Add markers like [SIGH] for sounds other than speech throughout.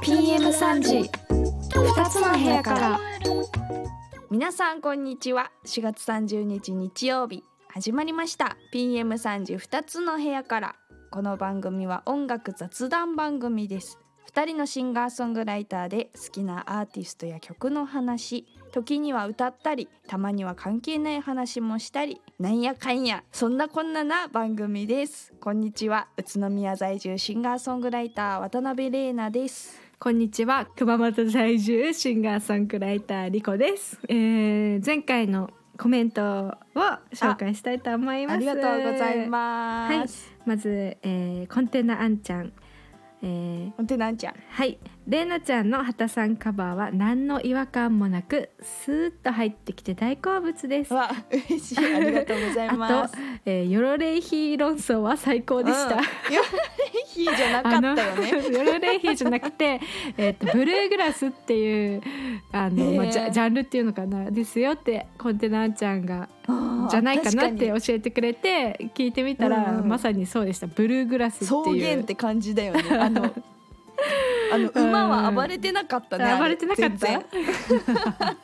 PM3 時2つの部屋から皆さんこんにちは4月30日日曜日始まりました PM3 時2つの部屋からこの番組は音楽雑談番組です2人のシンガーソングライターで好きなアーティストや曲の話時には歌ったりたまには関係ない話もしたりなんやかんやそんなこんなな番組です。こんにちは宇都宮在住シンガーソングライター渡辺玲奈です。こんにちは熊本在住シンガーソングライターリコです、えー、前回のコメントを紹介したいと思います。ありがとうございます、まず、えー、コンテナあんちゃん。えー、ほんとなんちゃん。はい、れいなちゃんの畑さんカバーは何の違和感もなくスーッと入ってきて大好物です。わ嬉しい。ありがとうございます。あと、えー、ヨロレイヒー論争は最高でした。うん、ヒーじゃなかったよね。ヨロレイヒーじゃなくて、[LAUGHS] えっとブルーグラスっていうあの、まあ、ジャジャンルっていうのかな。ですよってコンテナちゃんがじゃないかなって教えてくれて聞いてみたら、うん。うんまさにそうでした。ブルーグラスって草いう。原って感じだよね。あの [LAUGHS] あの馬は暴れてなかったね、あ暴れてなかった？[LAUGHS]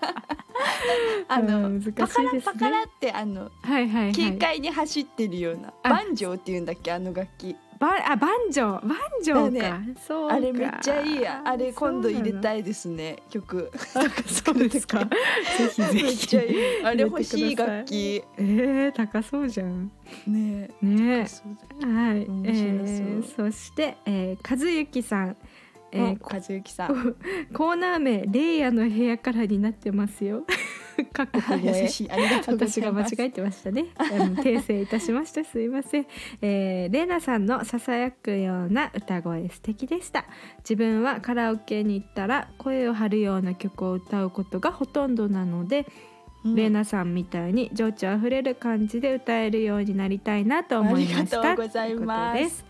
あの、ね。パカラパカラってあのはいはいはい。軽快に走ってるような、あ。バンジョーっていうんだっけあの楽器バあバンジョー。バンジョーか、だよそうか。あれめっちゃいいや。あれ今度入れいたいですね。曲。そうですか。[LAUGHS] ぜひぜひ。あれ欲しい楽器えー、高そうじゃん。ねねそうだはい、えー、そして、えー、和幸さん、えーえ和幸さん。コーナー名レイヤの部屋からになってますよかっこ優しいありがとう私が間違えてましたね。あの訂正いたしました。すいません。えー、レイナさんのささやくような歌声素敵でした。自分はカラオケに行ったら声を張るような曲を歌うことがほとんどなので、うんレイナさんみたいに情緒あふれる感じで歌えるようになりたいなと思いました。ありがとうございます。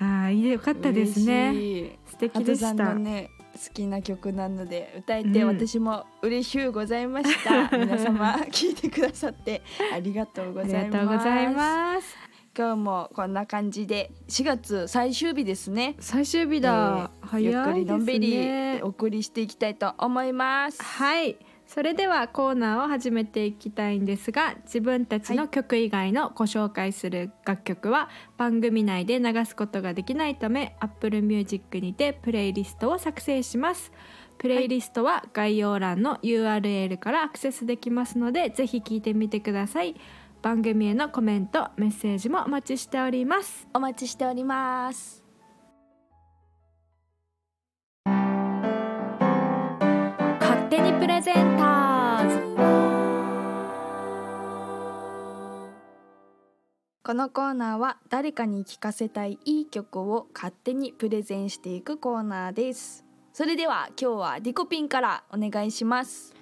ああ、よかったですね。素敵でした。ね好きな曲なので歌えてうん私も嬉しゅうございました、[LAUGHS] 皆様聞いてくださってありがとうございますがとうございます。今日もこんな感じで4月最終日ですね最終日だ。早いゆですね。っくりのんびりお送りしていきたいと思いますはいそれではコーナーを始めていきたいんですが自分たちの曲以外のご紹介する楽曲は番組内で流すことができないため Apple Music にてプレイリストを作成します。プレイリストは概要欄の URL からアクセスできますのでぜひ聞いてみてください。番組へのコメントメッセージもお待ちしております。お待ちしております手にプレゼンターズ。このコーナーは誰かに聴かせたいいい曲を勝手にプレゼンしていくコーナーです。それでは今日はリコピンからお願いします。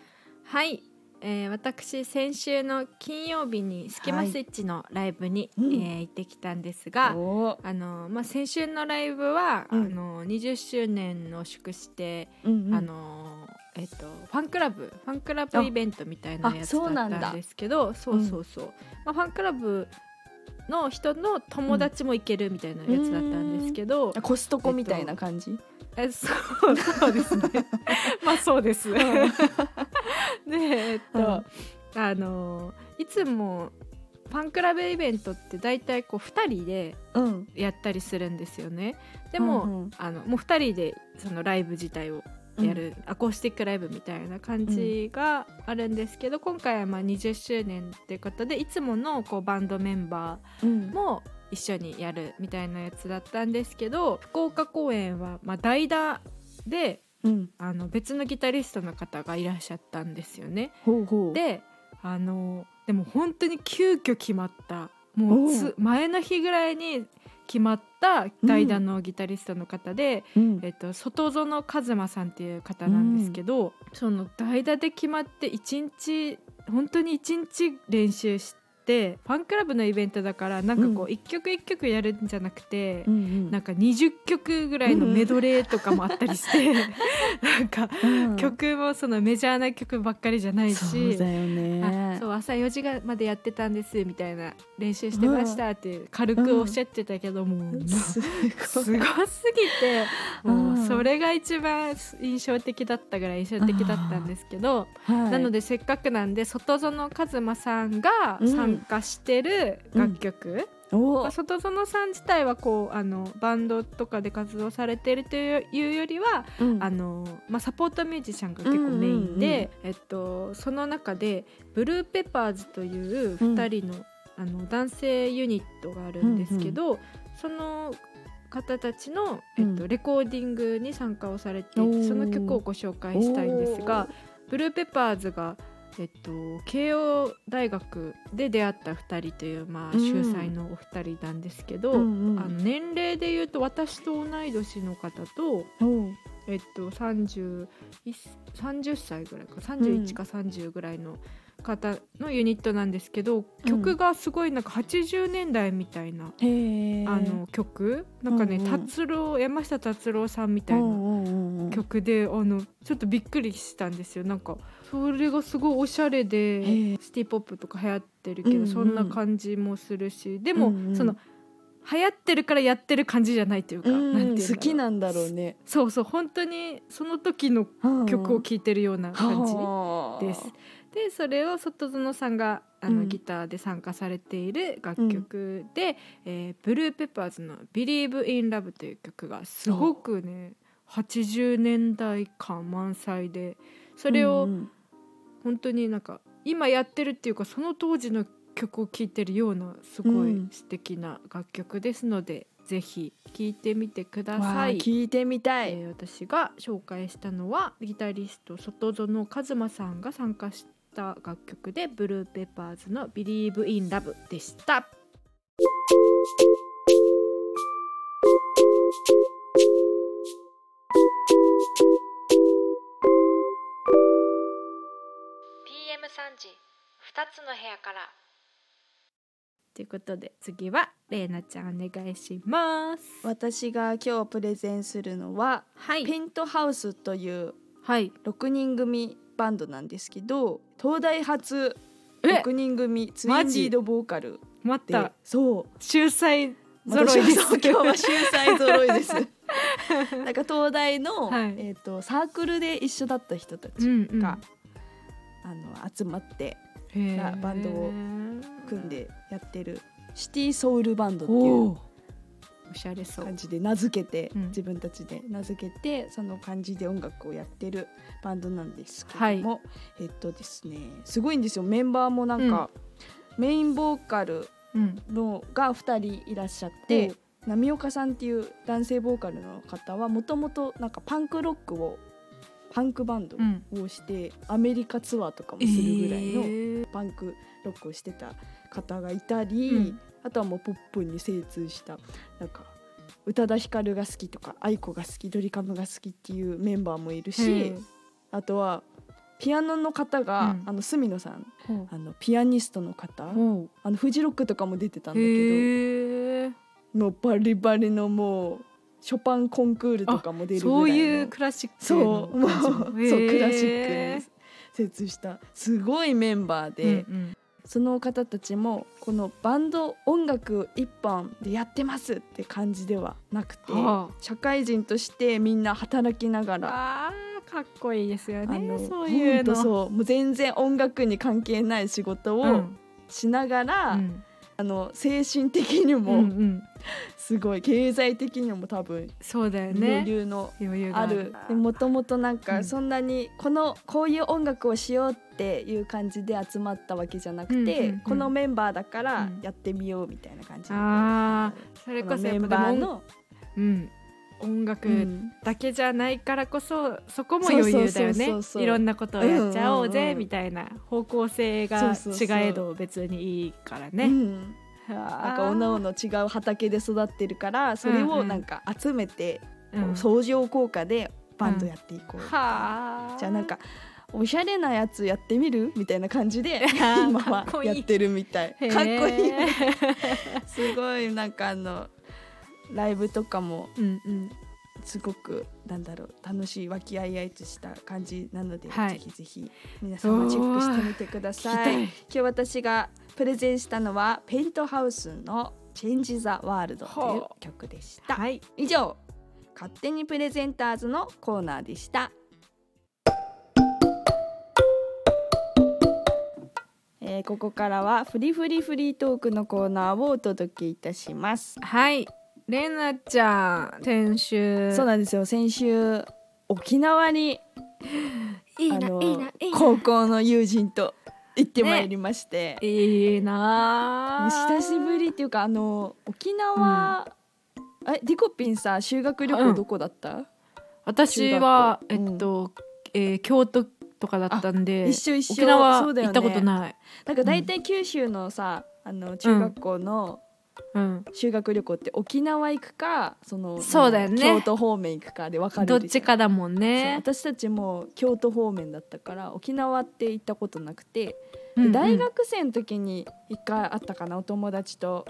はい、えー、私先週の金曜日にスキマスイッチのライブに、うん。えー行ってきたんですが、おー。あのまあ、先週のライブは、うん。あの20周年を祝して、うんうん。あのえっと、ファンクラブファンクラブイベントみたいなやつだったんですけどそうそうそう。まあ、ファンクラブの人の友達も行けるみたいなやつだったんですけど、コストコみたいな感じ、えそうそうですね。[LAUGHS] まあそうです。でえっと、あのいつもファンクラブイベントって大体こう2人でうん。やったりするんですよね。でも、うんうん。あのもう2人でそのライブ自体をやる、アコースティックライブみたいな感じがあるんですけど、今回はまあ20周年っていうことでいつものこうバンドメンバーうん。も一緒にやるみたいなやつだったんですけど福岡公演はまあ代打でうん。あの別のギタリストの方がいらっしゃったんですよね。ほうほう。であのでも本当に急遽決まった。もうつ前の日ぐらいに決まった代打のギタリストの方で、うん。えっと、外園和馬さんっていう方なんですけど、その代打で決まって一日本当に一日練習してファンクラブのイベントだからなんかこうう一曲一曲やるんじゃなくて、うんうん。なんか20曲ぐらいのメドレーとかもあったりして、なんかうん。曲もそのメジャーな曲ばっかりじゃないし。そうだよねそう朝4時までやってたんですみたいな練習してましたって軽くおっしゃってたけども、う。すごい。すごすぎてもうそれが一番印象的だったぐらい印象的だったんですけど、はい。なのでせっかくなんで外園和馬さんが参加してる楽曲、外園さん自体はこうあのバンドとかで活動されてるというよりはうん。あの、まあ、サポートミュージシャンが結構メインで、えっと、その中でブルーペッパーズという2人の,、あの男性ユニットがあるんですけど、その方たちの、えっとうん。レコーディングに参加をされていてその曲をご紹介したいんですがブルーペッパーズが、えっと、慶応大学で出会った2人という、まあ、うん。秀才のお二人なんですけど、うんうん。あの年齢でいうと私と同い年の方と。えっと、30, 30歳ぐらいか31か30ぐらいの方のユニットなんですけど、曲がすごいなんか80年代みたいな、へえあの曲。なんかね、うんうん。達郎山下達郎さんみたいなな曲であのちょっとびっくりしたんですよ。なんかそれがすごいおしゃれへでえ。シティ・ポップとか流行ってるけど、うんうん。そんな感じもするしでも、うんうん。その流行ってるからやってる感じじゃないというか、うんなんていう好きなんだろうね。そうそう本当にその時の曲を聴いてるような感じです。でそれを外園さんがあの、うん。ギターで参加されている楽曲で、えーブルーペッパーズの「Believe in Love」という曲がすごくね80年代感満載でそれをうん本当になんか今やってるっていうかその当時の曲を聴いてるようなすごい素敵な楽曲ですので、ぜひ聴いてみてください。聞いてみたい、えー私が紹介したのはギタリスト外園和馬さんが参加した楽曲でブルーペッパーズの「Believe in Love」でした。時2つの部屋から。ということで次はれいなちゃんお願いします。私が今日プレゼンするのは、はい。ペントハウスというはい。6人組バンドなんですけど東大初え！6人組ツインリードボーカルで待った。そう。秀才揃いです。今日は秀才揃いです。[LAUGHS] なんか東大の、はい。えー、とサークルで一緒だった人たちうんうん。が、あの集まってバンドを組んでやってるシティソウルバンドっていうおしゃれそう。感じで名付けて、うん。自分たちで名付けてその感じで音楽をやってるバンドなんですけども、えっとですねすごいんですよ。メンバーもなんか、メインボーカルうん。のが2人いらっしゃって波岡さんっていう男性ボーカルの方はもともとなんかパンクロックをパンクバンドうん。をして、アメリカツアーとかもするぐらいのえー。パンクロックをしてた方がいたり、うん。あとはもうポップに精通したなんか宇多田ヒカルが好きとか愛子が好きドリカムが好きっていうメンバーもいるへしーあとはピアノの方が、うん。あの隅野さんほあのピアニストの方うほう。あのフジロックとかも出てたんだけどもうバリバリのもうショパンコンクールとかも出るぐらいの。そういうクラシックそうもうそうクラシッへクに精通したすごいメンバーーで、うんうん。その方たちもこのバンド音楽一本でやってますって感じではなくて、はあ。社会人としてみんな働きながら。かっこいいですよねそういうの。そうもう全然音楽に関係ない仕事をうん。しながら、うんあの精神的にうんうもん。すごい経済的にも多分そうだよ余ね余裕がある。もともとなんうん。かそんなにこのこういう音楽をしようっていう感じで集まったわけじゃなくて、うんうんうん。このメンバーだからうん。やってみようみたいな感じで、あーそれこそメンバーの、うん音楽うんだけじゃないからこそそこも余裕だよね。いろんなことをやっちゃおううんうんうん。ぜみたいな。方向性そが違えど別にいいからうね。ん。ななんかおのおの違う畑で育ってるからそれをなんか集めて、相乗効果でバンドやっていこう、はあ。じゃあなんかおしゃれなやつやってみる？みたいな感じで [LAUGHS] 今はいやってるみたい。かっこいいすごいなんかあのライブとかもうんうんすごくなんだろう楽しい和気あいあいとした感じなので、はいぜひぜひ皆様チェックしてみてください。[LAUGHS] 今日私がプレゼンしたのはペイントハウスの「Change the World」という曲でした。はい以上勝手にプレゼンターズのコーナーでした。えーここからはフリフリフリートークのコーナーをお届けいたします。はいれなちゃん先週。そうなんですよ。先週沖縄にいいないいないいな。高校の友人と行ってまいりまして、いいな。久しぶりっていうかあの沖縄、えディコピンさ修学旅行どこだった、私は、中学。校えっと、えー京都とかだったんで一緒一緒。沖縄行ったことない。なんか大体九州のさあの中学校のうん。修学旅行って沖縄行くかそのそうだよね。京都方面行くかで分かれどるっちかだもんね。私たちも京都方面だったから沖縄って行ったことなくて、うんうん。で大学生の時に一回あったかなお友達と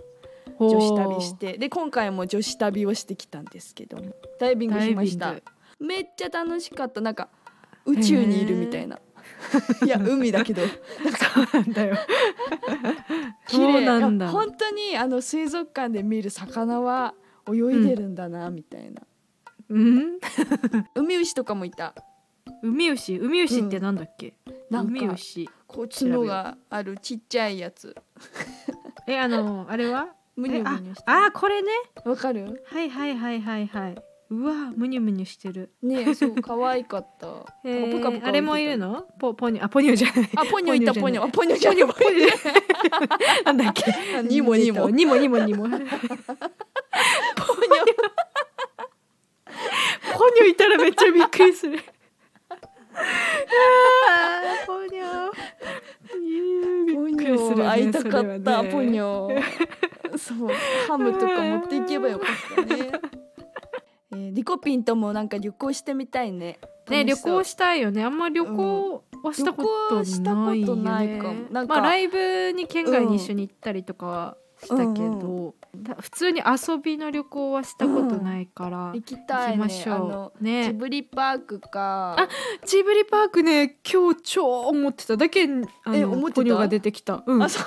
女子旅して。で今回も女子旅をしてきたんですけども。ダイビングしました。めっちゃ楽しかった。なんか宇宙にいるみたいな。いや海だけど。[LAUGHS] そうなんだよ。綺そう麗なんだ。本当にあの水族館で見る魚は泳いでるんだな、みたいな。うん？[LAUGHS] 海牛とかもいた。海牛海牛ってなんだっけ、なんか海牛こう角があるちっちゃいやつ。[LAUGHS] えあのあれは？むにゅむにゅしてあこれね。わかる？はいはいはいはいはいうわむにゅむにゅしてる。ねそう可愛かった。[LAUGHS] あれもいるの？ポポニョあポニョじゃない。あポニョいたポニョあポニョじポゃない。ポニョなんだっけ？あ [LAUGHS] ニモニモ。えっとニモニモニモ。[LAUGHS] ポニョ。ポニョいたらめっちゃびっくりする。ポニョ。びっくりする会いたかった、ポニョ。そうハムとか持っていけばよかったねえー、リコピンともなんか旅行してみたいね。ね旅行ししたいよね。あんま旅行はしたことないよね、旅行したことないかも。なんかまあライブに県外に一緒に行ったりとかはしたけど、た普通に遊びの旅行はしたことないから、行きたいね。ましょう。ジね。ブリパークか。あジブリパークね今日超思ってた。だけあのえ思ってた？ポニョが出てきた、うん。あ、そう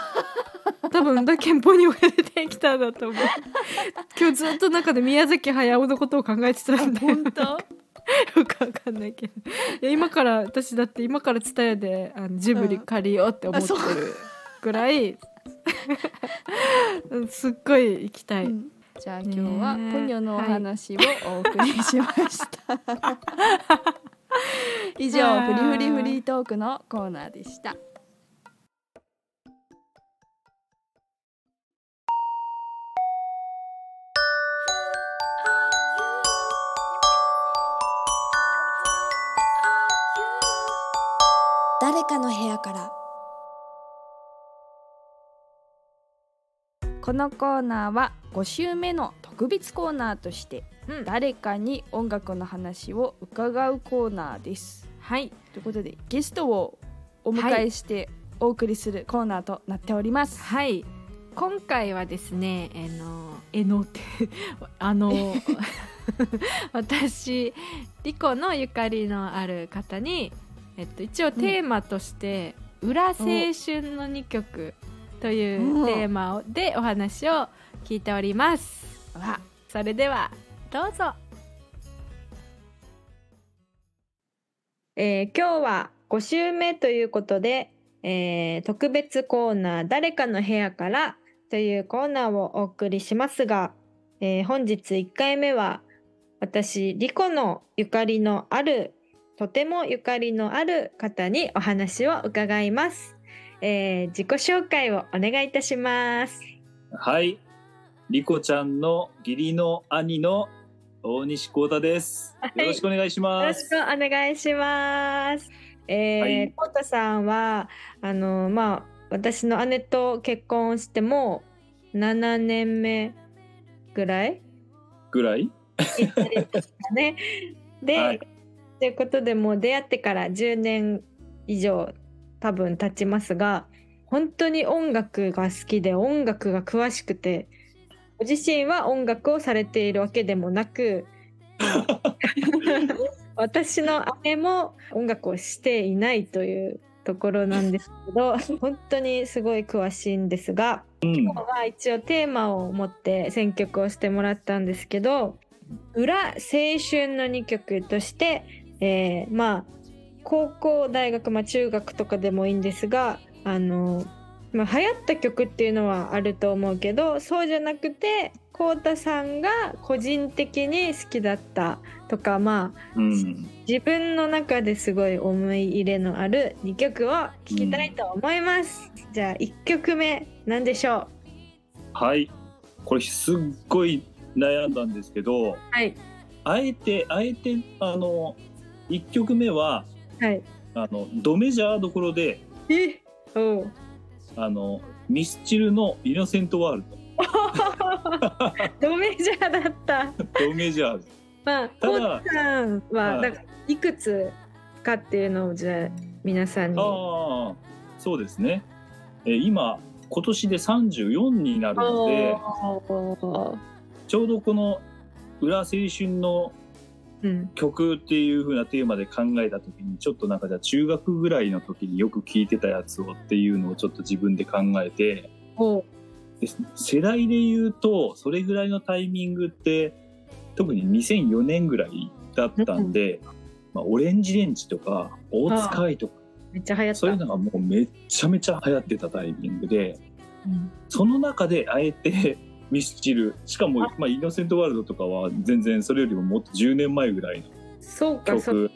多分だけんポニョが出てきたんだと思う今日ずっと中で宮崎駿のことを考えてたんで本当よくわかんないけどい今から私だって今から伝えであのジブリ借りようって思ってるぐらい、うんすっごい行きたい、うんじゃあ今日はポニョのお話をお送りしました、以上フリフリフリートークのコーナーでした誰かの部屋から。このコーナーは5週目の特別コーナーとしてうん。誰かに音楽の話を伺うコーナーです。はい。ということでゲストをお迎えしてお送りするコーナーとなっております、はい。今回はですねえのえのって [LAUGHS] あの [LAUGHS] 私リコのゆかりのある方に、えっと、一応テーマとして「裏青春の2曲」というテーマをでお話を聞いております。わそれではどうぞ。えー今日は5週目ということで、えー特別コーナー「誰かの部屋から」というコーナーをお送りしますが、えー本日1回目は私リコのゆかりのあるとてもゆかりのある方にお話を伺います。えー自己紹介をお願いいたします。はい。リコちゃんの義理の兄の大西光太です。はいよろしくお願いしよろます。しくお願いします。えーはいさんはあのまあ私の姉と結婚しても7年目ぐらいぐらい？ね。で、はいということでもう出会ってから10年以上多分経ちますが本当に音楽が好きで音楽が詳しくてご自身は音楽をされているわけでもなく [LAUGHS] 私の姉も音楽をしていないというところなんですけど本当にすごい詳しいんですがうん。今日は一応テーマを持って選曲をしてもらったんですけど裏青春の2曲として、えーまあ高校大学、まあ、中学とかでもいいんですがあの、まあ、流行った曲っていうのはあると思うけどそうじゃなくてこうたさんが個人的に好きだったとかまあうん。自分の中ですごい思い入れのある2曲を聴きたいと思います、じゃあ1曲目なんでしょう？はい。これすっごい悩んだんですけどはい。あえてあえてあの1曲目ははい。あのドメジャーどころでえおうあのミスチルの「イノセントワールド。[LAUGHS] メジャーだった。ド」ドメジャー。まあ、ただコウさんは、はい。なんかいくつかっていうのをじゃあ皆さんに。ああそうですね。えー今今年で34になるのでおー。ちょうどこの「裏青春のうん、曲」っていう風なテーマで考えた時にちょっとなんかじゃあ中学ぐらいの時によく聴いてたやつをっていうのをちょっと自分で考えてで世代で言うとそれぐらいのタイミングって特に2004年ぐらいだったんで、まあ、オレンジレンジとか大塚愛とかめっちゃ流行った。そういうのがもうめっちゃめちゃ流行ってたタイミングでうん。その中であえてミスチル。しかも、まあ、イノセントワールドとかは全然それよりももっと10年前ぐらいのそうか、そう曲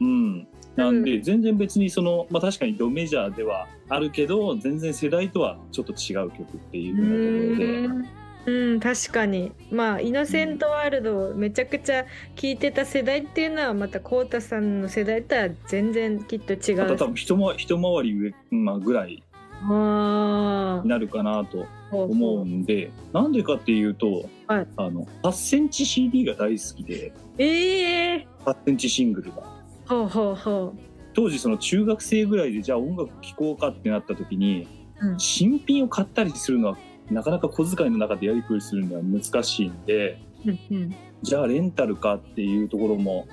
うん。なんで全然別にその、まあ、確かにドメジャーではあるけど全然世代とはちょっと違う曲っていうう風なところで。ん。うん、確かに。まあ、イノセントワールドをめちゃくちゃ聞いてた世代っていうのは、またコウタさんの世代とは全然きっと違う。また多分一回一回り上、まあ、ぐらいあになるかなと。あ、思うんでなんでかっていうと、はい。あの8センチ CD が大好きでええ。8センチシングルが。ほうほうほ当時その中学生ぐらいでじゃあ音楽聴こうかってなった時にう。うん。新品を買ったりするのはなかなか小遣いの中でやりくりするのは難しいんでうんうん。じゃあレンタルかっていうところも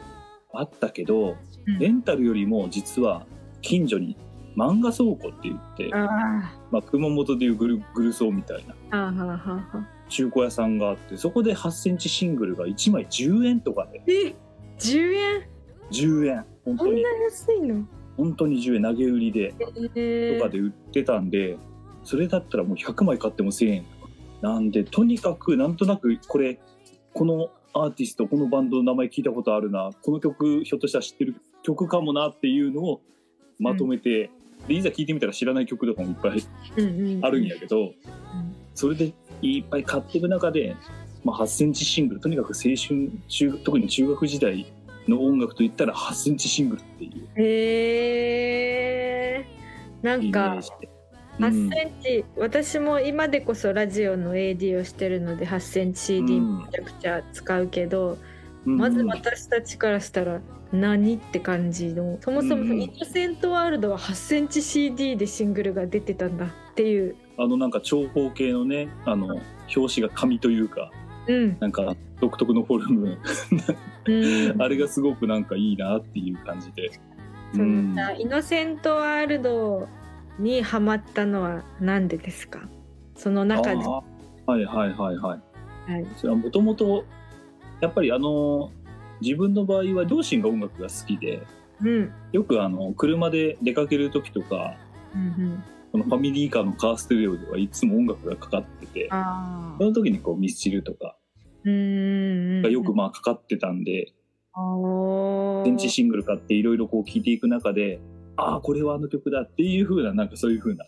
あったけどうん。レンタルよりも実は近所に漫画倉庫って言ってあまあ、熊本でいうグルグルソーみたいな。中古屋さんがあってそこで8センチシングルが1枚10円とかで。え、10円？10円。本当に。こんな安いの？本当に10円。投げ売りで。えとかで売ってたんでそれだったらもう100枚買っても1000円とか。なんでとにかくなんとなくこれこのアーティストこのバンドの名前聞いたことあるな。この曲ひょっとしたら知ってる曲かもなっていうのをまとめて、でいざ聞いてみたら知らない曲とかもいっぱいあるんやけど、それでいっぱい買っていく中で、まあ、8センチシングルとにかく青春中特に中学時代の音楽といったら8センチシングルっていうへえなんかージで。8センチ、私も今でこそラジオの AD をしてるので8センチ CD うん。めちゃくちゃ使うけど、うんまず私たちからしたら何って感じのそもそもうんイノセントワールドは8センチ CD でシングルが出てたんだっていう、あのなんか長方形のねあの表紙が紙というかうん。なんか独特のフォルム。うん、[LAUGHS] あれがすごくなんかいいなっていう感じで。そうん。のイノセントワールドにハマったのは何でですか？その中で、はいはいはいはい。はい、それはもともとやっぱりあの自分の場合は両親が音楽が好きでうん。よくあの車で出かける時とかうんこのファミリーカーのカーステレオではいつも音楽がかかっててあその時にこうミスチルとかうんがよくまあかかってたんであ電池シングル買っていろいろこう聴いていく中でああこれはあの曲だっていう風ななんかそういう風な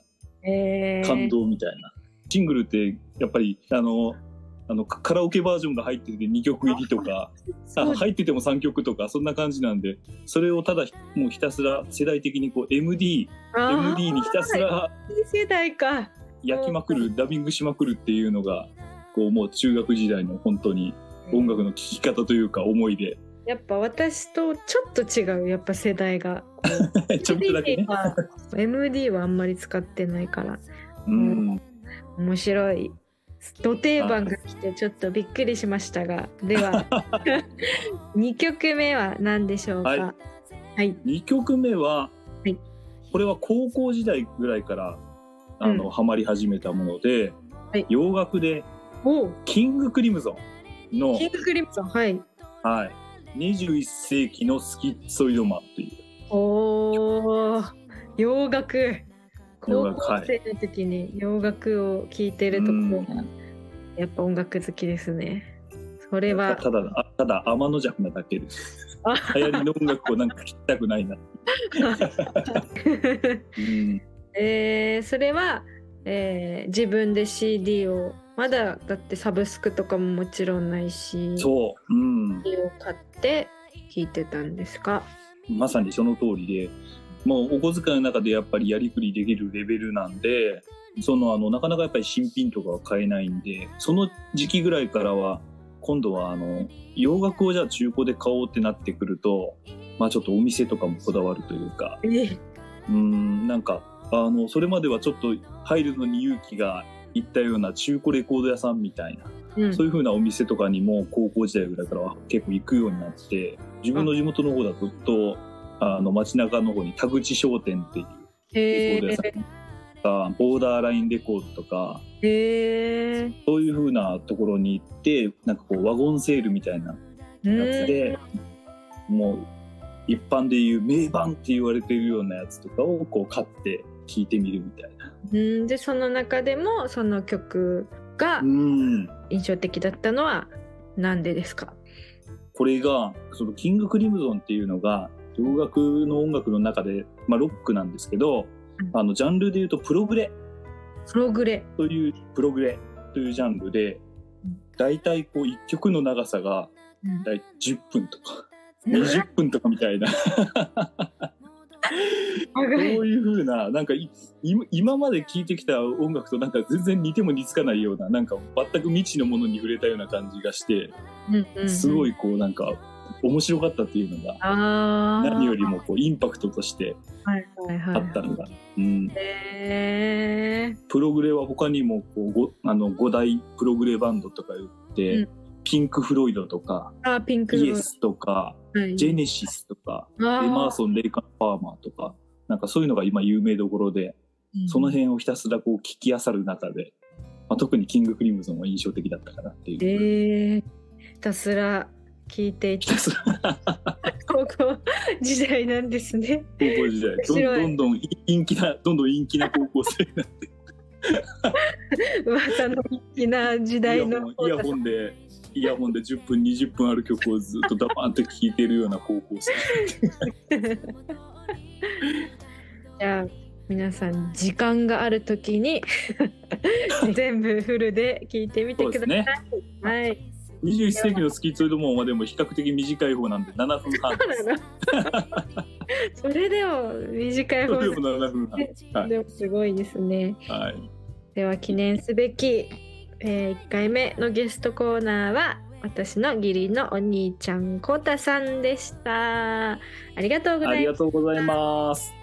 感動みたいな、シングルってやっぱりあのあのカカラオケバージョンが入ってて2曲入りとかあ入ってても3曲とかそんな感じなんでそれをただもうひたすら世代的にこう MD MD にひたすら世代か。焼きまくるダビングしまくるっていうのがこうもう中学時代の本当に音楽の聴き方というか思いで。やっぱ私とちょっと違うやっぱ世代が。[LAUGHS] ちょっとだけね。MD は MD はあんまり使ってないから。うん。面白い土定番が来てちょっとびっくりしましたがでは [LAUGHS] 2曲目は何でしょうか？はい。はい。2曲目は、はい。これは高校時代ぐらいからあの、うん。ハマり始めたもので、はい。洋楽でお。キングクリムゾンのキングクリムゾンはい。はい、21世紀のスキッツォイドマンという。おー。洋楽高校生の時に洋楽を聴いてるところがやっぱ音楽好きですね。それはただあただ天の弱なだけです。あ。流行りの音楽をなんか聞きたくないな、うん、えーそれは、えー自分で CD をまだだってサブスクとかももちろんないしそう、うん、CD を買って聴いてたんですか？まさにその通りでもうお小遣いの中でやっぱりやりくりできるレベルなんでそのあのなかなかやっぱり新品とかは買えないんでその時期ぐらいからは今度はあの洋楽をじゃあ中古で買おうってなってくるとまあちょっとお店とかもこだわるというかえうんなんかあのそれまではちょっと入るのに勇気がいったような中古レコード屋さんみたいなうん。そういう風なお店とかにも高校時代ぐらいからは結構行くようになって自分の地元の方だととあの街中の方に田口商店っていうレへコード屋さんとかボーダーラインレコードとかえへえそういう風なところに行ってなんかこうワゴンセールみたいなやつでもう一般でいう名盤って言われてるようなやつとかをこう買って聴いてみるみたいな。うん。でその中でもその曲がうん。印象的だったのはなんでですか？これがそのキングクリムゾンっていうのが洋楽の音楽の中で、まあ、ロックなんですけど、うん。あのジャンルでいうとプログレ。プログレ。というプログレ。というジャンルでうん。だいたいこう1曲の長さがうん。だい10分とか20分とかみたいな。そう長いいう風ななんかい今今まで聴いてきた音楽となんか全然似ても似つかないようななんか全く未知のものに触れたような感じがしてすごいこうなんか面白かったっていうのが何よりもこうインパクトとしてあったのが、プログレは他にもこうごあの5大プログレバンドとか言って、うん。ピンク・フロイドとかーあピンクイエスとかはい。ジェネシスとかエマーソン・レイカン・パーマーとかなんかそういうのが今有名どころでうん。その辺をひたすらこう聞き漁る中で、まあ、特にキング・クリムゾンは印象的だったかなっていう。えー、ひたすら聞いて。い [LAUGHS] た高校時代なんですね。高校時代。どんどんどん陰気などんどん陰気な高校生になって。噂の好きな時イ代のイヤホンでイヤホンで10分20分ある曲をずっとダバーンと聴いてるような高校生。[LAUGHS] じゃあ皆さん時間があるときに [LAUGHS] 全部フルで聞いてみてください。ね。はい。21世紀のスキーツイドモンはでも比較的短い方なんで7分半それでも短い方でも7分半。はい。でもすごいですね。はい。では記念すべき、え1回目のゲストコーナーは私の義理のお兄ちゃんこうたさんでした。ありがとうごありざいます。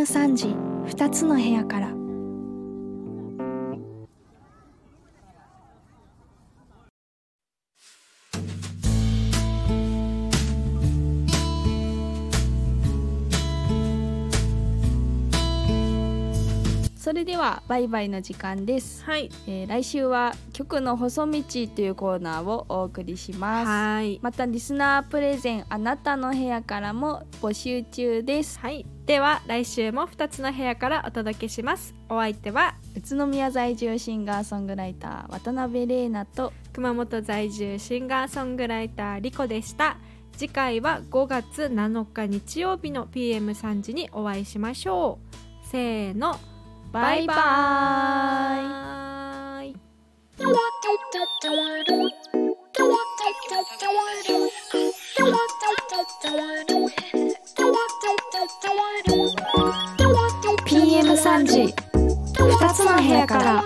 ム3時2つの部屋から。はバイバイの時間です、はい。えー来週は曲の細道というコーナーをお送りします。はい。またリスナープレゼンあなたの部屋からも募集中です。はい。では来週も2つの部屋からお届けします。お相手は宇都宮在住シンガーソングライター渡辺玲奈と熊本在住シンガーソングライターリコでした。次回は5月7日日曜日の PM3 時にお会いしましょう。せーのバイバイ3時二つの部屋から。